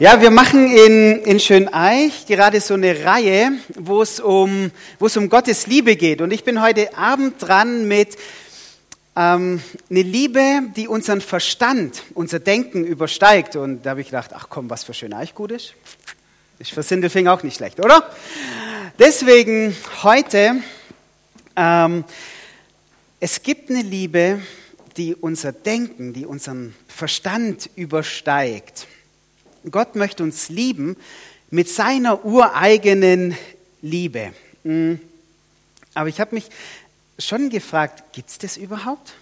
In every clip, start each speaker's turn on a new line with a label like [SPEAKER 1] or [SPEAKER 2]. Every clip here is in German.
[SPEAKER 1] Ja, wir machen in, in Schöneich gerade so eine Reihe, wo es, um, wo es um Gottes Liebe geht. Und ich bin heute Abend dran mit ähm, eine Liebe, die unseren Verstand, unser Denken übersteigt. Und da habe ich gedacht, ach komm, was für Schöneich gut ist. Ich für Sindelfing auch nicht schlecht, oder? Deswegen heute, ähm, es gibt eine Liebe, die unser Denken, die unseren Verstand übersteigt. Gott möchte uns lieben mit seiner ureigenen Liebe. Hm. Aber ich habe mich schon gefragt, gibt es das überhaupt?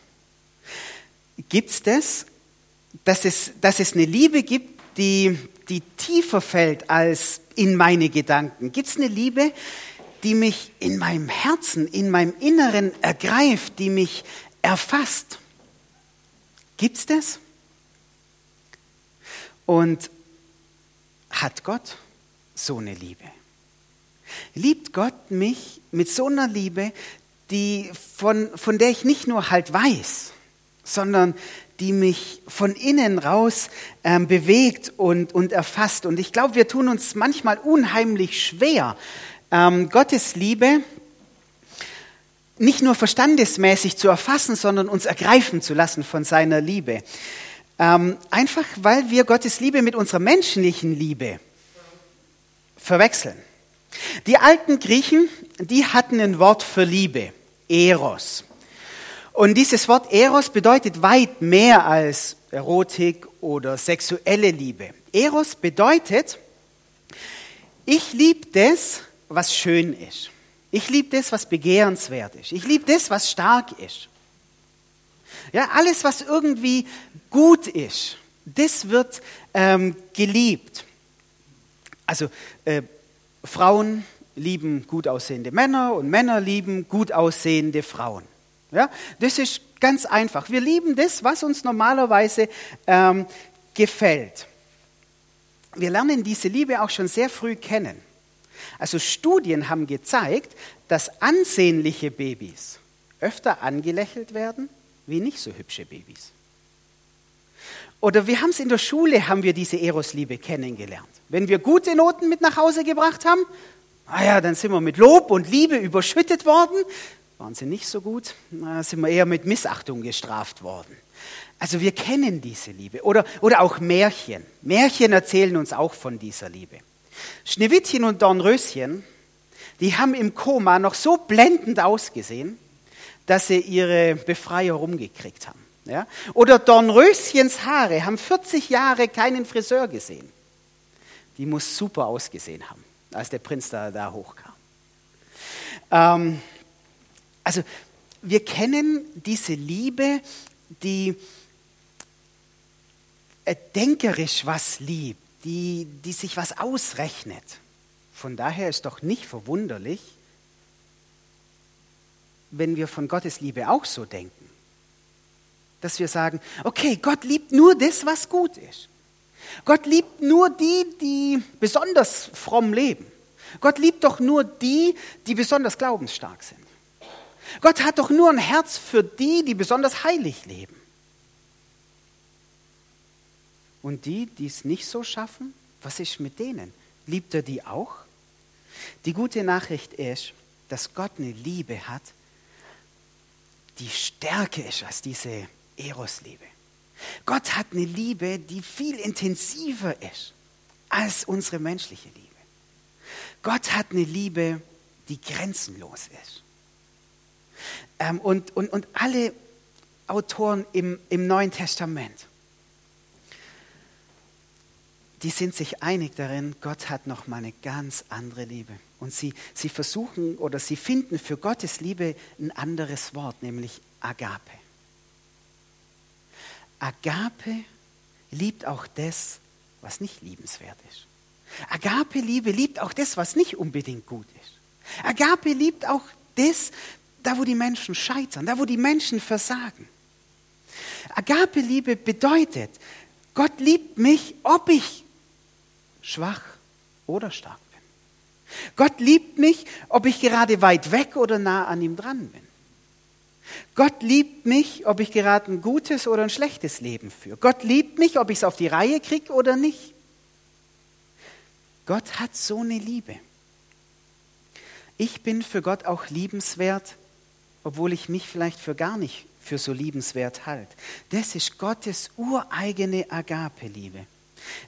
[SPEAKER 1] Gibt es das, dass es, dass es eine Liebe gibt, die, die tiefer fällt als in meine Gedanken? Gibt es eine Liebe, die mich in meinem Herzen, in meinem Inneren ergreift, die mich erfasst? Gibt es das? Und hat Gott so eine Liebe? Liebt Gott mich mit so einer Liebe, die, von, von der ich nicht nur halt weiß, sondern die mich von innen raus ähm, bewegt und, und erfasst. Und ich glaube, wir tun uns manchmal unheimlich schwer, ähm, Gottes Liebe nicht nur verstandesmäßig zu erfassen, sondern uns ergreifen zu lassen von seiner Liebe. Ähm, einfach weil wir Gottes Liebe mit unserer menschlichen Liebe verwechseln. Die alten Griechen, die hatten ein Wort für Liebe, Eros. Und dieses Wort Eros bedeutet weit mehr als Erotik oder sexuelle Liebe. Eros bedeutet, ich liebe das, was schön ist. Ich liebe das, was begehrenswert ist. Ich liebe das, was stark ist. Ja, alles, was irgendwie gut ist, das wird ähm, geliebt. Also äh, Frauen lieben gut aussehende Männer und Männer lieben gut aussehende Frauen. Ja, das ist ganz einfach. Wir lieben das, was uns normalerweise ähm, gefällt. Wir lernen diese Liebe auch schon sehr früh kennen. Also Studien haben gezeigt, dass ansehnliche Babys öfter angelächelt werden wie nicht so hübsche Babys. Oder wir haben es in der Schule, haben wir diese Erosliebe kennengelernt. Wenn wir gute Noten mit nach Hause gebracht haben, naja, dann sind wir mit Lob und Liebe überschüttet worden. Waren sie nicht so gut, na, sind wir eher mit Missachtung gestraft worden. Also wir kennen diese Liebe. Oder, oder auch Märchen. Märchen erzählen uns auch von dieser Liebe. Schneewittchen und Dornröschen, die haben im Koma noch so blendend ausgesehen, dass sie ihre Befreier rumgekriegt haben. Ja? Oder Dornröschens Haare haben 40 Jahre keinen Friseur gesehen. Die muss super ausgesehen haben, als der Prinz da, da hochkam. Ähm, also wir kennen diese Liebe, die denkerisch was liebt, die, die sich was ausrechnet. Von daher ist doch nicht verwunderlich, wenn wir von Gottes Liebe auch so denken. Dass wir sagen, okay, Gott liebt nur das, was gut ist. Gott liebt nur die, die besonders fromm leben. Gott liebt doch nur die, die besonders glaubensstark sind. Gott hat doch nur ein Herz für die, die besonders heilig leben. Und die, die es nicht so schaffen, was ist mit denen? Liebt er die auch? Die gute Nachricht ist, dass Gott eine Liebe hat, die stärker ist als diese Eros-Liebe. Gott hat eine Liebe, die viel intensiver ist als unsere menschliche Liebe. Gott hat eine Liebe, die grenzenlos ist. Ähm, und, und, und alle Autoren im, im Neuen Testament, die sind sich einig darin, Gott hat noch mal eine ganz andere Liebe. Und sie, sie versuchen oder sie finden für Gottes Liebe ein anderes Wort, nämlich Agape. Agape liebt auch das, was nicht liebenswert ist. Agape-Liebe liebt auch das, was nicht unbedingt gut ist. Agape liebt auch das, da wo die Menschen scheitern, da wo die Menschen versagen. Agape-Liebe bedeutet, Gott liebt mich, ob ich schwach oder stark bin. Gott liebt mich, ob ich gerade weit weg oder nah an ihm dran bin. Gott liebt mich, ob ich gerade ein gutes oder ein schlechtes Leben führe. Gott liebt mich, ob ich es auf die Reihe kriege oder nicht. Gott hat so eine Liebe. Ich bin für Gott auch liebenswert, obwohl ich mich vielleicht für gar nicht für so liebenswert halte. Das ist Gottes ureigene Agape-Liebe.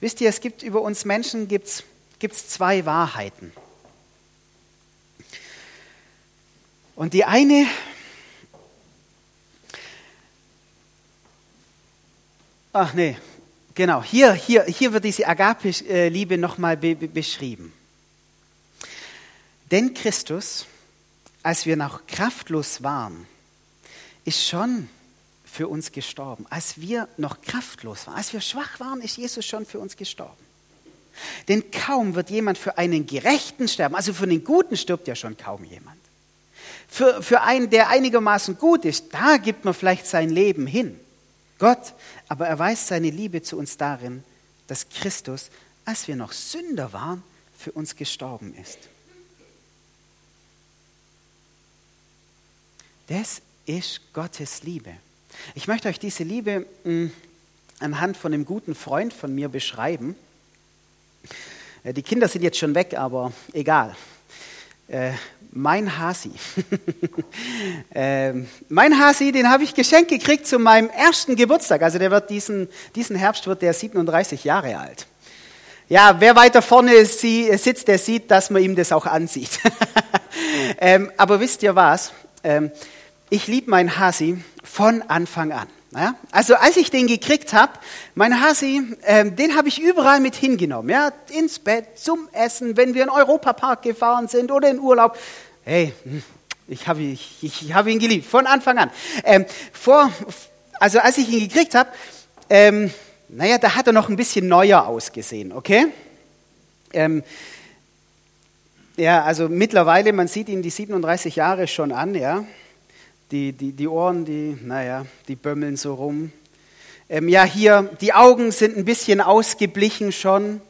[SPEAKER 1] Wisst ihr, es gibt über uns Menschen gibt's, gibt's zwei Wahrheiten. Und die eine, ach nee, genau, hier, hier, hier wird diese Agape-Liebe nochmal be beschrieben. Denn Christus, als wir noch kraftlos waren, ist schon für uns gestorben. Als wir noch kraftlos waren, als wir schwach waren, ist Jesus schon für uns gestorben. Denn kaum wird jemand für einen Gerechten sterben, also für einen Guten stirbt ja schon kaum jemand. Für, für einen, der einigermaßen gut ist, da gibt man vielleicht sein Leben hin. Gott aber erweist seine Liebe zu uns darin, dass Christus, als wir noch Sünder waren, für uns gestorben ist. Das ist Gottes Liebe. Ich möchte euch diese Liebe mh, hm, anhand von einem guten Freund von mir beschreiben. Äh, die Kinder sind jetzt schon weg, aber egal. Äh, mein Hasi. äh, mein Hasi, den habe ich geschenkt gekriegt zu meinem ersten Geburtstag. Also der wird diesen, diesen Herbst wird der 37 Jahre alt. Ja, wer weiter vorne sitzt, der sieht, dass man ihm das auch ansieht. ähm, aber wisst ihr was? Ähm, ich liebe meinen Hasi von Anfang an. Ja? Also als ich den gekriegt habe, mein Hasi, ähm, den habe ich überall mit hingenommen. Ja? Ins Bett, zum Essen, wenn wir in Europapark gefahren sind oder in Urlaub. Hey, hm, ich habe ich, ich hab ihn geliebt, von Anfang an. Ähm, vor, also als ich ihn gekriegt habe, ähm, naja, da hat er noch ein bisschen neuer ausgesehen, okay? Ähm, ja, also mittlerweile, man sieht ihm die 37 Jahre schon an, ja. Die, die, die Ohren, die, naja, die bömmeln so rum. Ähm, ja, hier, die Augen sind ein bisschen ausgeblichen schon.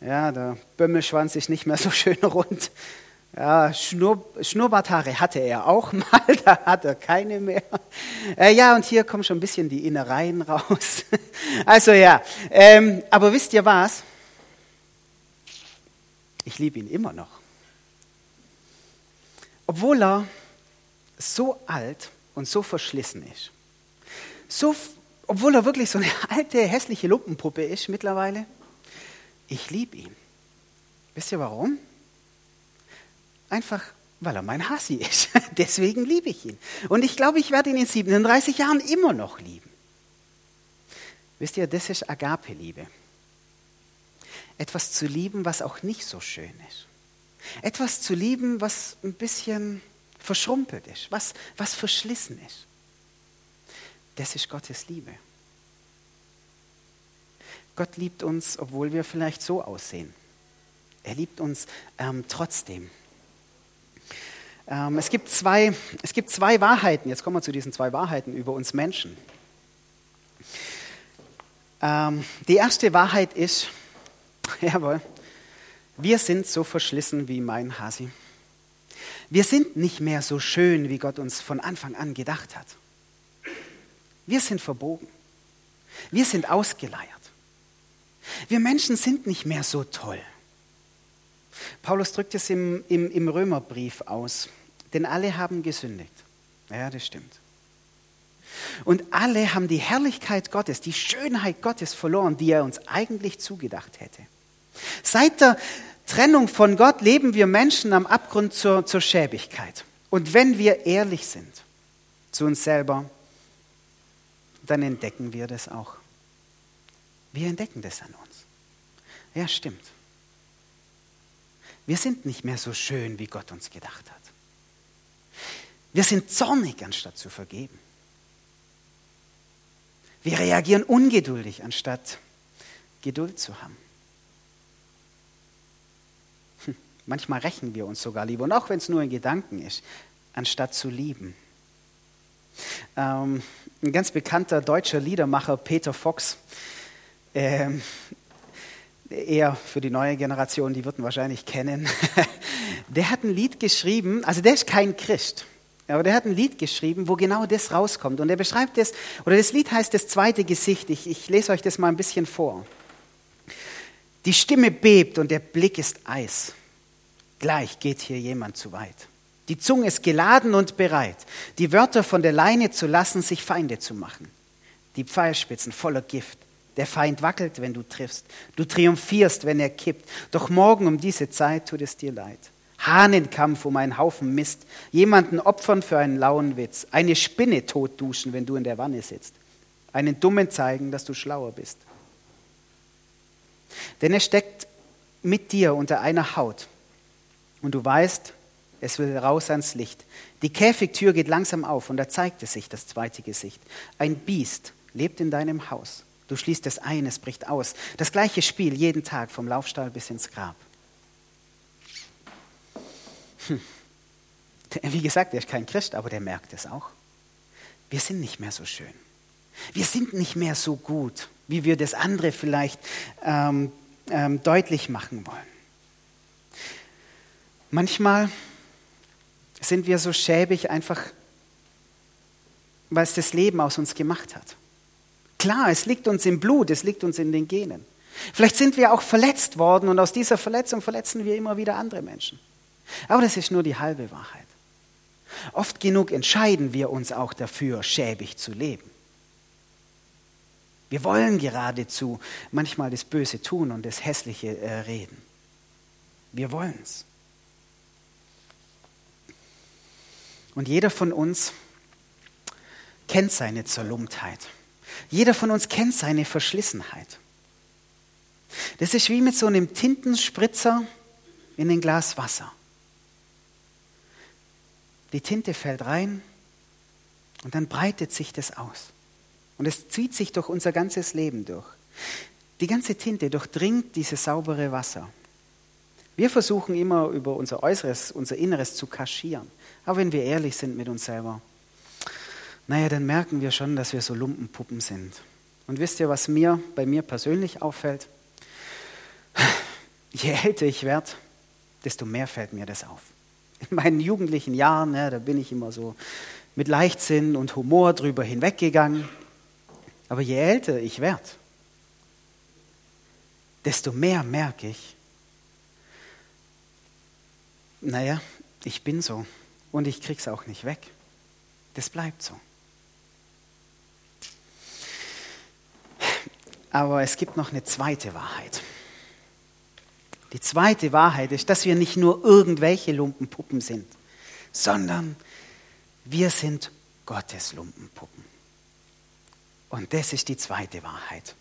[SPEAKER 1] Ja, der Bömmelschwanz ist nicht mehr so schön rund. Ja, Schnur, Schnurrbarthaare hatte er auch mal, da hat er keine mehr. Äh, ja, und hier kommen schon ein bisschen die Innereien raus. Also ja, ähm, aber wisst ihr was? Ich liebe ihn immer noch. Obwohl er so alt und so verschlissen ist. So, obwohl er wirklich so eine alte, hässliche Lumpenpuppe ist mittlerweile. Ich liebe ihn. Wisst ihr warum? Einfach, weil er mein Hasi ist. Deswegen liebe ich ihn. Und ich glaube, ich werde ihn in 37 Jahren immer noch lieben. Wisst ihr, das ist Agape-Liebe. Etwas zu lieben, was auch nicht so schön ist. Etwas zu lieben, was ein bisschen verschrumpelt ist, was, was verschlissen ist. Das ist Gottes Liebe. Gott liebt uns, obwohl wir vielleicht so aussehen. Er liebt uns ähm, trotzdem. Ähm, es, gibt zwei, es gibt zwei Wahrheiten, jetzt kommen wir zu diesen zwei Wahrheiten über uns Menschen. Ähm, die erste Wahrheit ist, jawohl, wir sind so verschlissen wie mein Hasi. Wir sind nicht mehr so schön, wie Gott uns von Anfang an gedacht hat. Wir sind verbogen. Wir sind ausgeleiert. Wir Menschen sind nicht mehr so toll. Paulus drückt es im, im, im Römerbrief aus, denn alle haben gesündigt. Ja, das stimmt. Und alle haben die Herrlichkeit Gottes, die Schönheit Gottes verloren, die er uns eigentlich zugedacht hätte. Seit der Trennung von Gott leben wir Menschen am Abgrund zur, zur Schäbigkeit. Und wenn wir ehrlich sind zu uns selber, dann entdecken wir das auch. Wir entdecken das an uns. Ja, stimmt. Wir sind nicht mehr so schön, wie Gott uns gedacht hat. Wir sind zornig, anstatt zu vergeben. Wir reagieren ungeduldig, anstatt Geduld zu haben. Manchmal rächen wir uns sogar lieber, und auch wenn es nur in Gedanken ist, anstatt zu lieben. Ähm, ein ganz bekannter deutscher Liedermacher, Peter Fox, ähm, eher für die neue Generation, die würden wahrscheinlich kennen, der hat ein Lied geschrieben, also der ist kein Christ, aber der hat ein Lied geschrieben, wo genau das rauskommt. Und er beschreibt das, oder das Lied heißt das zweite Gesicht. Ich, ich lese euch das mal ein bisschen vor. Die Stimme bebt und der Blick ist Eis. Gleich geht hier jemand zu weit. Die Zunge ist geladen und bereit, die Wörter von der Leine zu lassen, sich Feinde zu machen. Die Pfeilspitzen voller Gift. Der Feind wackelt, wenn du triffst. Du triumphierst, wenn er kippt. Doch morgen um diese Zeit tut es dir leid. Hahnenkampf um einen Haufen Mist. Jemanden opfern für einen lauen Witz. Eine Spinne tot duschen, wenn du in der Wanne sitzt. Einen Dummen zeigen, dass du schlauer bist. Denn er steckt mit dir unter einer Haut. Und du weißt, es will raus ans Licht. Die Käfigtür geht langsam auf und da zeigt es sich das zweite Gesicht. Ein Biest lebt in deinem Haus. Du schließt es ein, es bricht aus. Das gleiche Spiel jeden Tag vom Laufstall bis ins Grab. Hm. Wie gesagt, er ist kein Christ, aber der merkt es auch. Wir sind nicht mehr so schön. Wir sind nicht mehr so gut, wie wir das andere vielleicht ähm, ähm, deutlich machen wollen. Manchmal sind wir so schäbig einfach, weil es das Leben aus uns gemacht hat. Klar, es liegt uns im Blut, es liegt uns in den Genen. Vielleicht sind wir auch verletzt worden und aus dieser Verletzung verletzen wir immer wieder andere Menschen. Aber das ist nur die halbe Wahrheit. Oft genug entscheiden wir uns auch dafür, schäbig zu leben. Wir wollen geradezu manchmal das Böse tun und das Hässliche äh, reden. Wir wollen es. Und jeder von uns kennt seine Zerlumptheit. Jeder von uns kennt seine Verschlissenheit. Das ist wie mit so einem Tintenspritzer in ein Glas Wasser. Die Tinte fällt rein und dann breitet sich das aus. Und es zieht sich durch unser ganzes Leben durch. Die ganze Tinte durchdringt dieses saubere Wasser. Wir versuchen immer über unser Äußeres, unser Inneres zu kaschieren. Aber wenn wir ehrlich sind mit uns selber, naja, dann merken wir schon, dass wir so Lumpenpuppen sind. Und wisst ihr, was mir bei mir persönlich auffällt? Je älter ich werde, desto mehr fällt mir das auf. In meinen jugendlichen Jahren, ja, da bin ich immer so mit Leichtsinn und Humor drüber hinweggegangen. Aber je älter ich werde, desto mehr merke ich, naja, ich bin so und ich krieg's auch nicht weg. Das bleibt so. Aber es gibt noch eine zweite Wahrheit. Die zweite Wahrheit ist, dass wir nicht nur irgendwelche Lumpenpuppen sind, sondern wir sind Gottes Lumpenpuppen. Und das ist die zweite Wahrheit.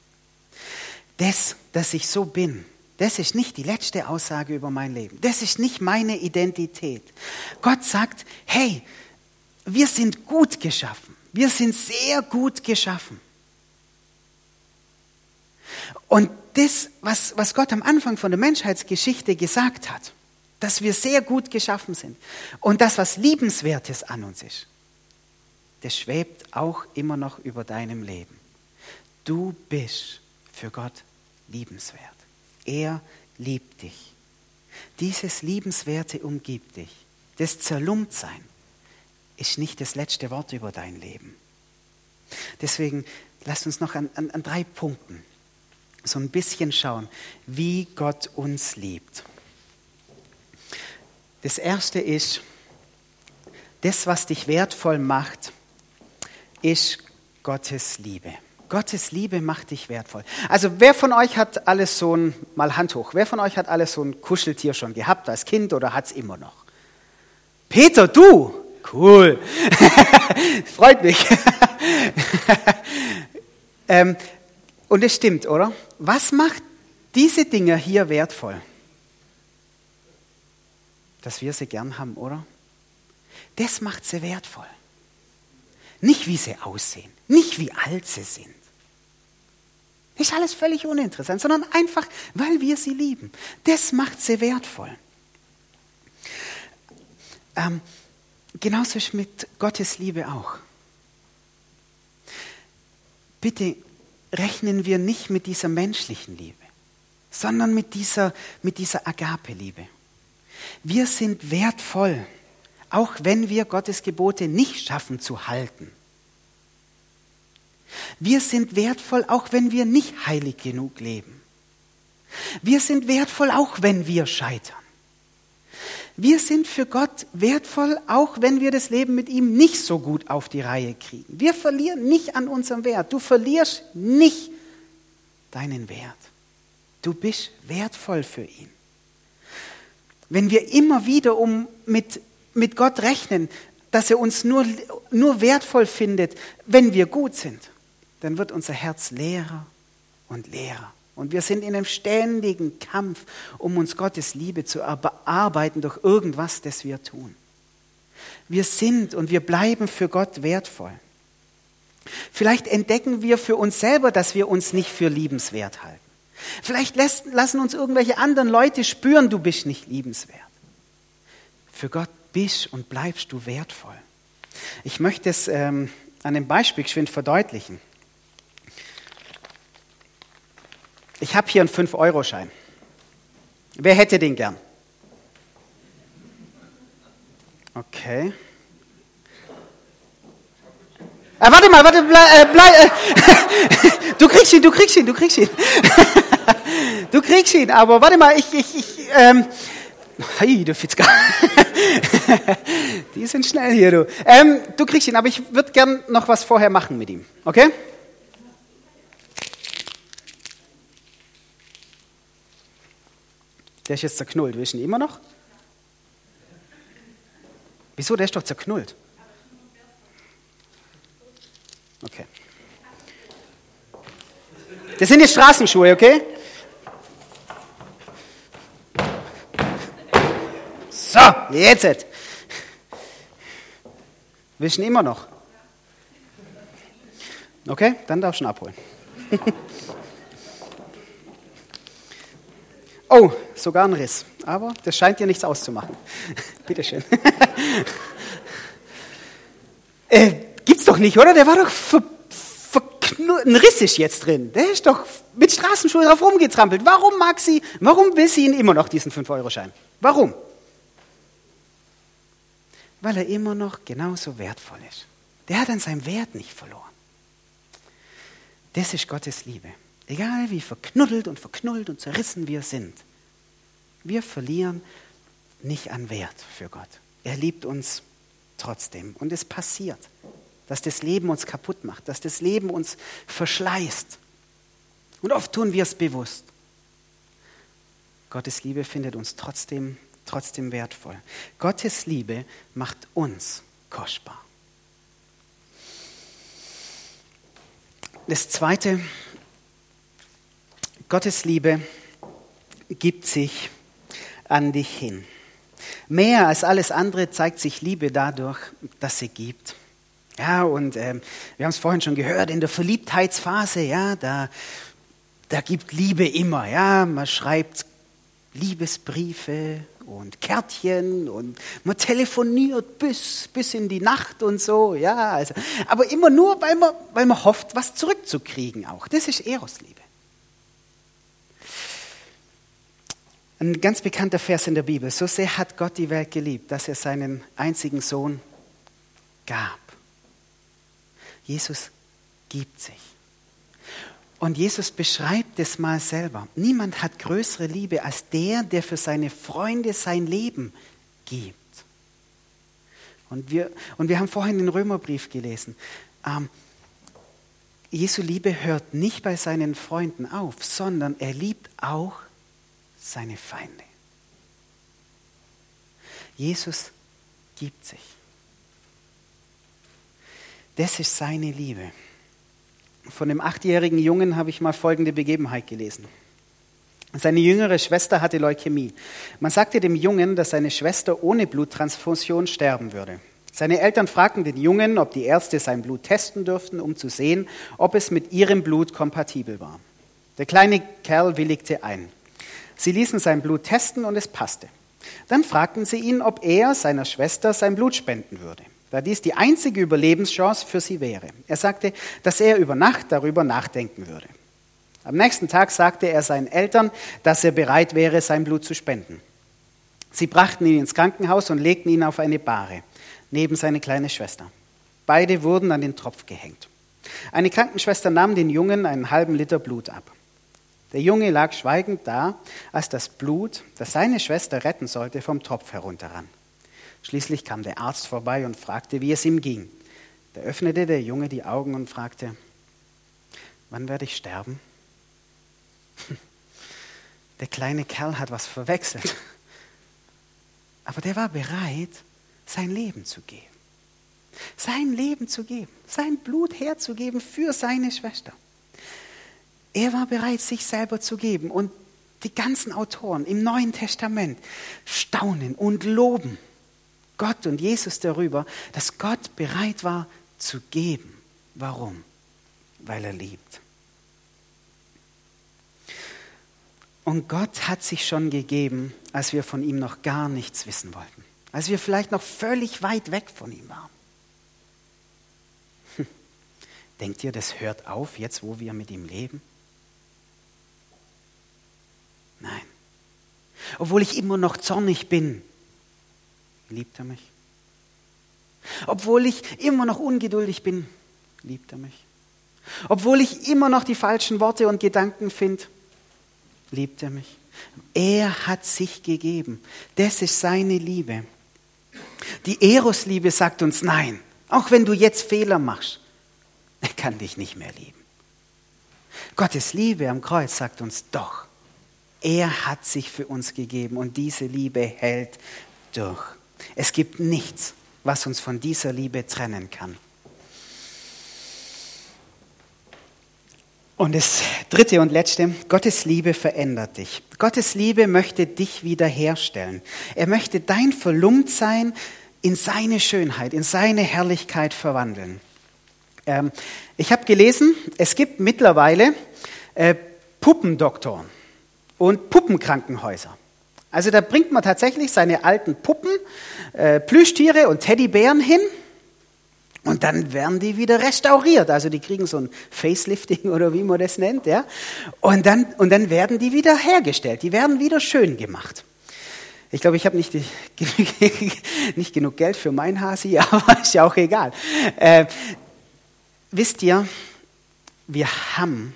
[SPEAKER 1] Das, dass ich so bin, das ist nicht die letzte Aussage über mein Leben. Das ist nicht meine Identität. Gott sagt, hey, wir sind gut geschaffen. Wir sind sehr gut geschaffen. Und das, was, was Gott am Anfang von der Menschheitsgeschichte gesagt hat, dass wir sehr gut geschaffen sind und das, was Liebenswertes an uns ist, das schwebt auch immer noch über deinem Leben. Du bist für Gott liebenswert. Er liebt dich. Dieses Liebenswerte umgibt dich. Das Zerlumptsein ist nicht das letzte Wort über dein Leben. Deswegen lasst uns noch an, an, an drei Punkten so ein bisschen schauen, wie Gott uns liebt. Das erste ist, das, was dich wertvoll macht, ist Gottes Liebe. Gottes Liebe macht dich wertvoll. Also wer von euch hat alles so ein, mal Hand hoch, wer von euch hat alles so ein Kuscheltier schon gehabt als Kind oder hat es immer noch? Peter, du? Cool. Freut mich. ähm, und es stimmt, oder? Was macht diese Dinge hier wertvoll? Dass wir sie gern haben, oder? Das macht sie wertvoll. Nicht wie sie aussehen, nicht wie alt sie sind. Ist alles völlig uninteressant, sondern einfach, weil wir sie lieben. Das macht sie wertvoll. Ähm, genauso ist mit Gottes Liebe auch. Bitte rechnen wir nicht mit dieser menschlichen Liebe, sondern mit dieser, mit dieser Agape-Liebe. Wir sind wertvoll auch wenn wir Gottes Gebote nicht schaffen zu halten. Wir sind wertvoll, auch wenn wir nicht heilig genug leben. Wir sind wertvoll, auch wenn wir scheitern. Wir sind für Gott wertvoll, auch wenn wir das Leben mit ihm nicht so gut auf die Reihe kriegen. Wir verlieren nicht an unserem Wert. Du verlierst nicht deinen Wert. Du bist wertvoll für ihn. Wenn wir immer wieder um mit, mit Gott rechnen, dass er uns nur, nur wertvoll findet, wenn wir gut sind, dann wird unser Herz leerer und leerer. Und wir sind in einem ständigen Kampf, um uns Gottes Liebe zu erarbeiten durch irgendwas, das wir tun. Wir sind und wir bleiben für Gott wertvoll. Vielleicht entdecken wir für uns selber, dass wir uns nicht für liebenswert halten. Vielleicht lassen uns irgendwelche anderen Leute spüren, du bist nicht liebenswert. Für Gott bist und bleibst du wertvoll. Ich möchte es ähm, an einem Beispiel geschwind verdeutlichen. Ich habe hier einen 5-Euro-Schein. Wer hätte den gern? Okay. Ah, warte mal, warte, bleib, äh, bleib, äh, du kriegst ihn, du kriegst ihn, du kriegst ihn. du kriegst ihn, aber warte mal, ich, ich, ich, ähm, hey, du Fitzka. Die sind schnell hier, du. Ähm, du kriegst ihn, aber ich würde gern noch was vorher machen mit ihm, okay? Der ist jetzt zerknullt. Willst du ihn immer noch? Wieso? Der ist doch zerknullt. Okay. Das sind die Straßenschuhe, okay? So, jetzt. Ihn immer noch? Okay, dann darfst du ihn abholen. Oh, sogar ein Riss. Aber das scheint dir nichts auszumachen. Bitteschön. äh, gibt's doch nicht, oder? Der war doch ver, ein Riss ist jetzt drin. Der ist doch mit Straßenschuhen drauf rumgetrampelt. Warum mag sie, warum will sie ihn immer noch, diesen 5-Euro-Schein? Warum? Weil er immer noch genauso wertvoll ist. Der hat an seinem Wert nicht verloren. Das ist Gottes Liebe. Egal wie verknuddelt und verknullt und zerrissen wir sind, wir verlieren nicht an Wert für Gott. Er liebt uns trotzdem. Und es passiert, dass das Leben uns kaputt macht, dass das Leben uns verschleißt. Und oft tun wir es bewusst. Gottes Liebe findet uns trotzdem, trotzdem wertvoll. Gottes Liebe macht uns kostbar. Das Zweite, Gottes Liebe gibt sich an dich hin. Mehr als alles andere zeigt sich Liebe dadurch, dass sie gibt. Ja, und ähm, wir haben es vorhin schon gehört, in der Verliebtheitsphase, ja, da, da gibt Liebe immer, ja, man schreibt Liebesbriefe und Kärtchen und man telefoniert bis, bis in die Nacht und so, ja, also, aber immer nur, weil man, weil man hofft, was zurückzukriegen auch. Das ist Erosliebe. Ein ganz bekannter Vers in der Bibel. So sehr hat Gott die Welt geliebt, dass er seinen einzigen Sohn gab. Jesus gibt sich. Und Jesus beschreibt es mal selber. Niemand hat größere Liebe als der, der für seine Freunde sein Leben gibt. Und wir, und wir haben vorhin den Römerbrief gelesen. Ähm, Jesu Liebe hört nicht bei seinen Freunden auf, sondern er liebt auch seine Feinde. Jesus gibt sich. Das ist seine Liebe. Von dem achtjährigen Jungen habe ich mal folgende Begebenheit gelesen. Seine jüngere Schwester hatte Leukämie. Man sagte dem Jungen, dass seine Schwester ohne Bluttransfusion sterben würde. Seine Eltern fragten den Jungen, ob die Ärzte sein Blut testen dürften, um zu sehen, ob es mit ihrem Blut kompatibel war. Der kleine Kerl willigte ein. Sie ließen sein Blut testen und es passte. Dann fragten sie ihn, ob er seiner Schwester sein Blut spenden würde, da dies die einzige Überlebenschance für sie wäre. Er sagte, dass er über Nacht darüber nachdenken würde. Am nächsten Tag sagte er seinen Eltern, dass er bereit wäre, sein Blut zu spenden. Sie brachten ihn ins Krankenhaus und legten ihn auf eine Bahre, neben seine kleine Schwester. Beide wurden an den Tropf gehängt. Eine Krankenschwester nahm den Jungen einen halben Liter Blut ab. Der Junge lag schweigend da, als das Blut, das seine Schwester retten sollte, vom Topf herunterrann. Schließlich kam der Arzt vorbei und fragte, wie es ihm ging. Da öffnete der Junge die Augen und fragte, wann werde ich sterben? Der kleine Kerl hat was verwechselt. Aber der war bereit, sein Leben zu geben. Sein Leben zu geben, sein Blut herzugeben für seine Schwester. Er war bereit, sich selber zu geben. Und die ganzen Autoren im Neuen Testament staunen und loben Gott und Jesus darüber, dass Gott bereit war zu geben. Warum? Weil er liebt. Und Gott hat sich schon gegeben, als wir von ihm noch gar nichts wissen wollten, als wir vielleicht noch völlig weit weg von ihm waren. Hm. Denkt ihr, das hört auf jetzt, wo wir mit ihm leben? Nein. Obwohl ich immer noch zornig bin, liebt er mich. Obwohl ich immer noch ungeduldig bin, liebt er mich. Obwohl ich immer noch die falschen Worte und Gedanken finde, liebt er mich. Er hat sich gegeben. Das ist seine Liebe. Die Eros-Liebe sagt uns nein. Auch wenn du jetzt Fehler machst, er kann dich nicht mehr lieben. Gottes Liebe am Kreuz sagt uns doch, er hat sich für uns gegeben und diese Liebe hält durch. Es gibt nichts, was uns von dieser Liebe trennen kann. Und das dritte und letzte, Gottes Liebe verändert dich. Gottes Liebe möchte dich wiederherstellen. Er möchte dein Verlumptsein in seine Schönheit, in seine Herrlichkeit verwandeln. Ähm, ich habe gelesen, es gibt mittlerweile äh, Puppendoktoren und Puppenkrankenhäuser. Also da bringt man tatsächlich seine alten Puppen, äh, Plüschtiere und Teddybären hin und dann werden die wieder restauriert. Also die kriegen so ein Facelifting oder wie man das nennt. Ja? Und, dann, und dann werden die wieder hergestellt. Die werden wieder schön gemacht. Ich glaube, ich habe nicht, nicht genug Geld für mein Hasi, aber ist ja auch egal. Äh, wisst ihr, wir haben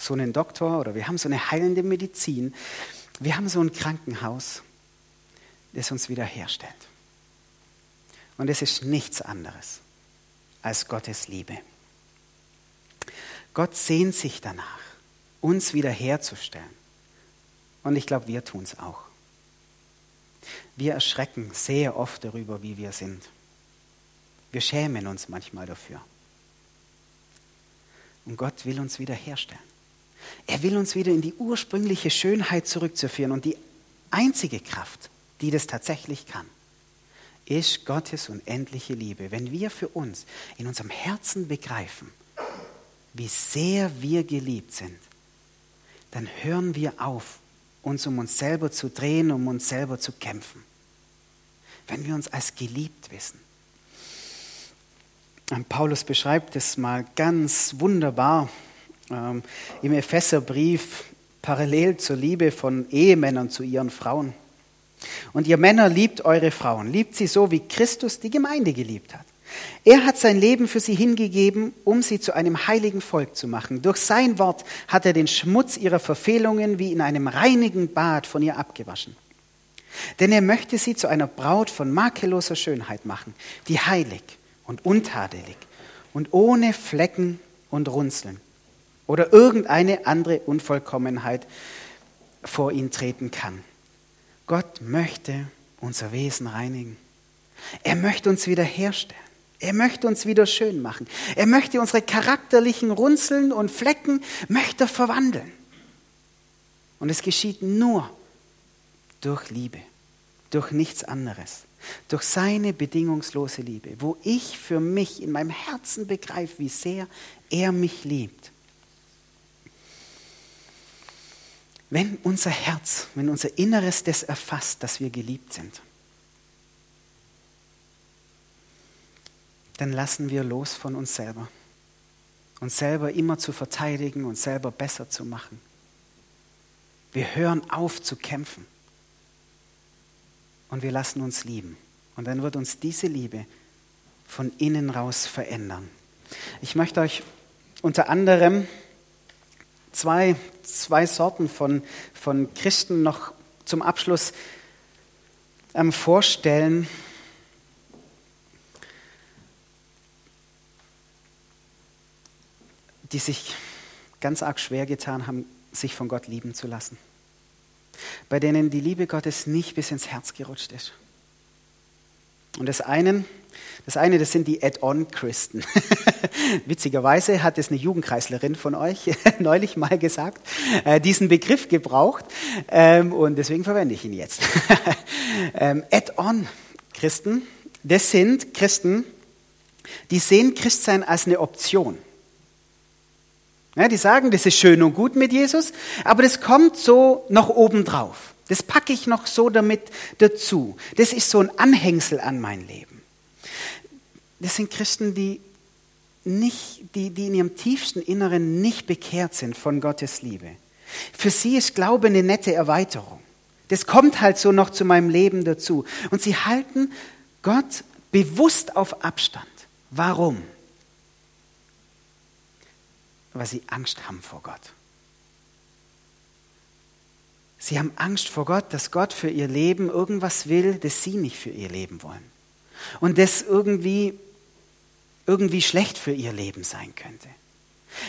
[SPEAKER 1] so einen Doktor oder wir haben so eine heilende Medizin. Wir haben so ein Krankenhaus, das uns wiederherstellt. Und es ist nichts anderes als Gottes Liebe. Gott sehnt sich danach, uns wiederherzustellen. Und ich glaube, wir tun es auch. Wir erschrecken sehr oft darüber, wie wir sind. Wir schämen uns manchmal dafür. Und Gott will uns wiederherstellen. Er will uns wieder in die ursprüngliche Schönheit zurückzuführen. Und die einzige Kraft, die das tatsächlich kann, ist Gottes unendliche Liebe. Wenn wir für uns in unserem Herzen begreifen, wie sehr wir geliebt sind, dann hören wir auf, uns um uns selber zu drehen, um uns selber zu kämpfen. Wenn wir uns als geliebt wissen. Paulus beschreibt es mal ganz wunderbar ähm, im Epheserbrief parallel zur Liebe von Ehemännern zu ihren Frauen. Und ihr Männer liebt eure Frauen, liebt sie so, wie Christus die Gemeinde geliebt hat. Er hat sein Leben für sie hingegeben, um sie zu einem heiligen Volk zu machen. Durch sein Wort hat er den Schmutz ihrer Verfehlungen wie in einem reinigen Bad von ihr abgewaschen. Denn er möchte sie zu einer Braut von makelloser Schönheit machen, die heilig und untadelig und ohne Flecken und Runzeln oder irgendeine andere Unvollkommenheit vor ihn treten kann. Gott möchte unser Wesen reinigen. Er möchte uns wiederherstellen. Er möchte uns wieder schön machen. Er möchte unsere charakterlichen Runzeln und Flecken möchte verwandeln. Und es geschieht nur durch Liebe, durch nichts anderes, durch seine bedingungslose Liebe, wo ich für mich in meinem Herzen begreife, wie sehr er mich liebt Wenn unser Herz, wenn unser Inneres das erfasst, dass wir geliebt sind, dann lassen wir los von uns selber. Uns selber immer zu verteidigen, uns selber besser zu machen. Wir hören auf zu kämpfen. Und wir lassen uns lieben. Und dann wird uns diese Liebe von innen raus verändern. Ich möchte euch unter anderem zwei, zwei Sorten von, von Christen noch zum Abschluss ähm, vorstellen. die sich ganz arg schwer getan haben, sich von Gott lieben zu lassen. Bei denen die Liebe Gottes nicht bis ins Herz gerutscht ist. Und das eine, das eine, das sind die Add-on-Christen. Witzigerweise hat es eine Jugendkreislerin von euch neulich mal gesagt, äh, diesen Begriff gebraucht ähm, und deswegen verwende ich ihn jetzt. ähm, Add-on-Christen, das sind Christen, die sehen Christsein als eine Option. Ja, die sagen, das ist schön und gut mit Jesus, aber das kommt so noch obendrauf. Das packe ich noch so damit dazu. Das ist so ein Anhängsel an mein Leben. Das sind Christen, die, nicht, die, die in ihrem tiefsten Inneren nicht bekehrt sind von Gottes Liebe. Für sie ist Glaube eine nette Erweiterung. Das kommt halt so noch zu meinem Leben dazu. Und sie halten Gott bewusst auf Abstand. Warum? Weil sie Angst haben vor Gott. Sie haben Angst vor Gott, dass Gott für ihr Leben irgendwas will, das sie nicht für ihr Leben wollen. Und das irgendwie, irgendwie schlecht für ihr Leben sein könnte.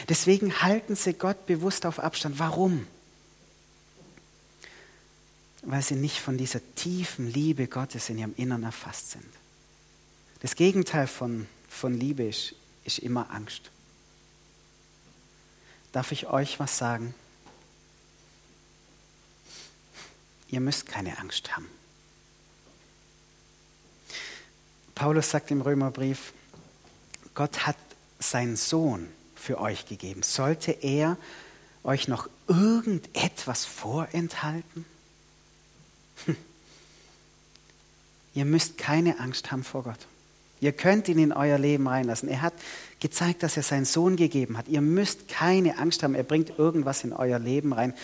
[SPEAKER 1] Deswegen halten sie Gott bewusst auf Abstand. Warum? Weil sie nicht von dieser tiefen Liebe Gottes in ihrem Innern erfasst sind. Das Gegenteil von, von Liebe ist, ist immer Angst. Darf ich euch was sagen? Ihr müsst keine Angst haben. Paulus sagt im Römerbrief, Gott hat seinen Sohn für euch gegeben. Sollte er euch noch irgendetwas vorenthalten? Hm. Ihr müsst keine Angst haben vor Gott. Ihr könnt ihn in euer Leben reinlassen. Er hat gezeigt, dass er seinen Sohn gegeben hat. Ihr müsst keine Angst haben. Er bringt irgendwas in euer Leben rein,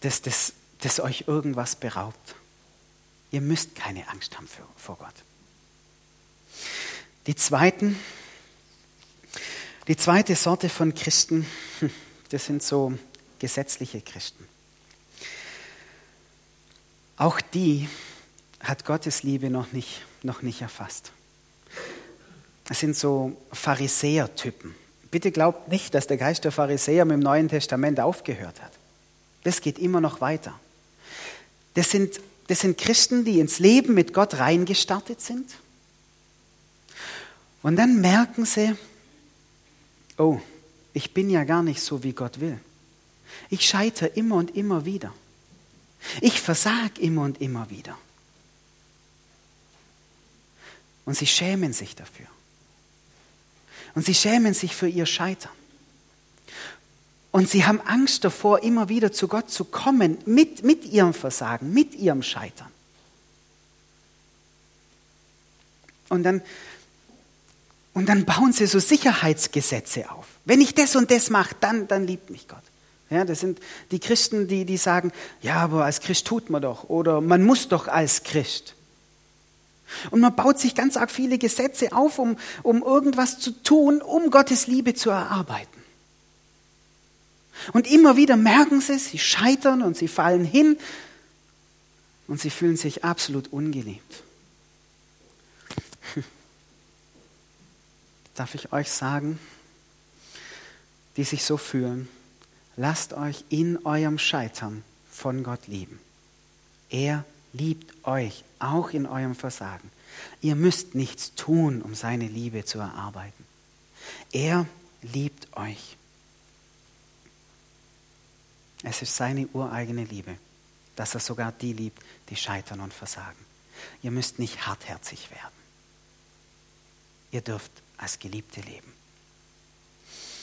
[SPEAKER 1] das, das das euch irgendwas beraubt. Ihr müsst keine Angst haben vor Gott. Die, zweiten, die zweite Sorte von Christen, das sind so gesetzliche Christen. Auch die hat Gottes Liebe noch nicht, noch nicht erfasst. Das sind so Pharisäertypen. Bitte glaubt nicht, dass der Geist der Pharisäer mit dem Neuen Testament aufgehört hat. Das geht immer noch weiter. Das sind, das sind Christen, die ins Leben mit Gott reingestartet sind. Und dann merken sie, oh, ich bin ja gar nicht so, wie Gott will. Ich scheitere immer und immer wieder. Ich versage immer und immer wieder. Und sie schämen sich dafür. Und sie schämen sich für ihr Scheitern. Und sie haben Angst davor, immer wieder zu Gott zu kommen mit, mit ihrem Versagen, mit ihrem Scheitern. Und dann, und dann bauen sie so Sicherheitsgesetze auf. Wenn ich das und das mache, dann, dann liebt mich Gott. Ja, das sind die Christen, die, die sagen, ja, aber als Christ tut man doch oder man muss doch als Christ. Und man baut sich ganz arg viele Gesetze auf, um, um irgendwas zu tun, um Gottes Liebe zu erarbeiten. Und immer wieder merken sie, sie scheitern und sie fallen hin und sie fühlen sich absolut ungeliebt. Darf ich euch sagen, die sich so fühlen, lasst euch in eurem Scheitern von Gott lieben. Er liebt euch, auch in eurem Versagen. Ihr müsst nichts tun, um seine Liebe zu erarbeiten. Er liebt euch. Es ist seine ureigene Liebe, dass er sogar die liebt, die scheitern und versagen. Ihr müsst nicht hartherzig werden. Ihr dürft als Geliebte leben.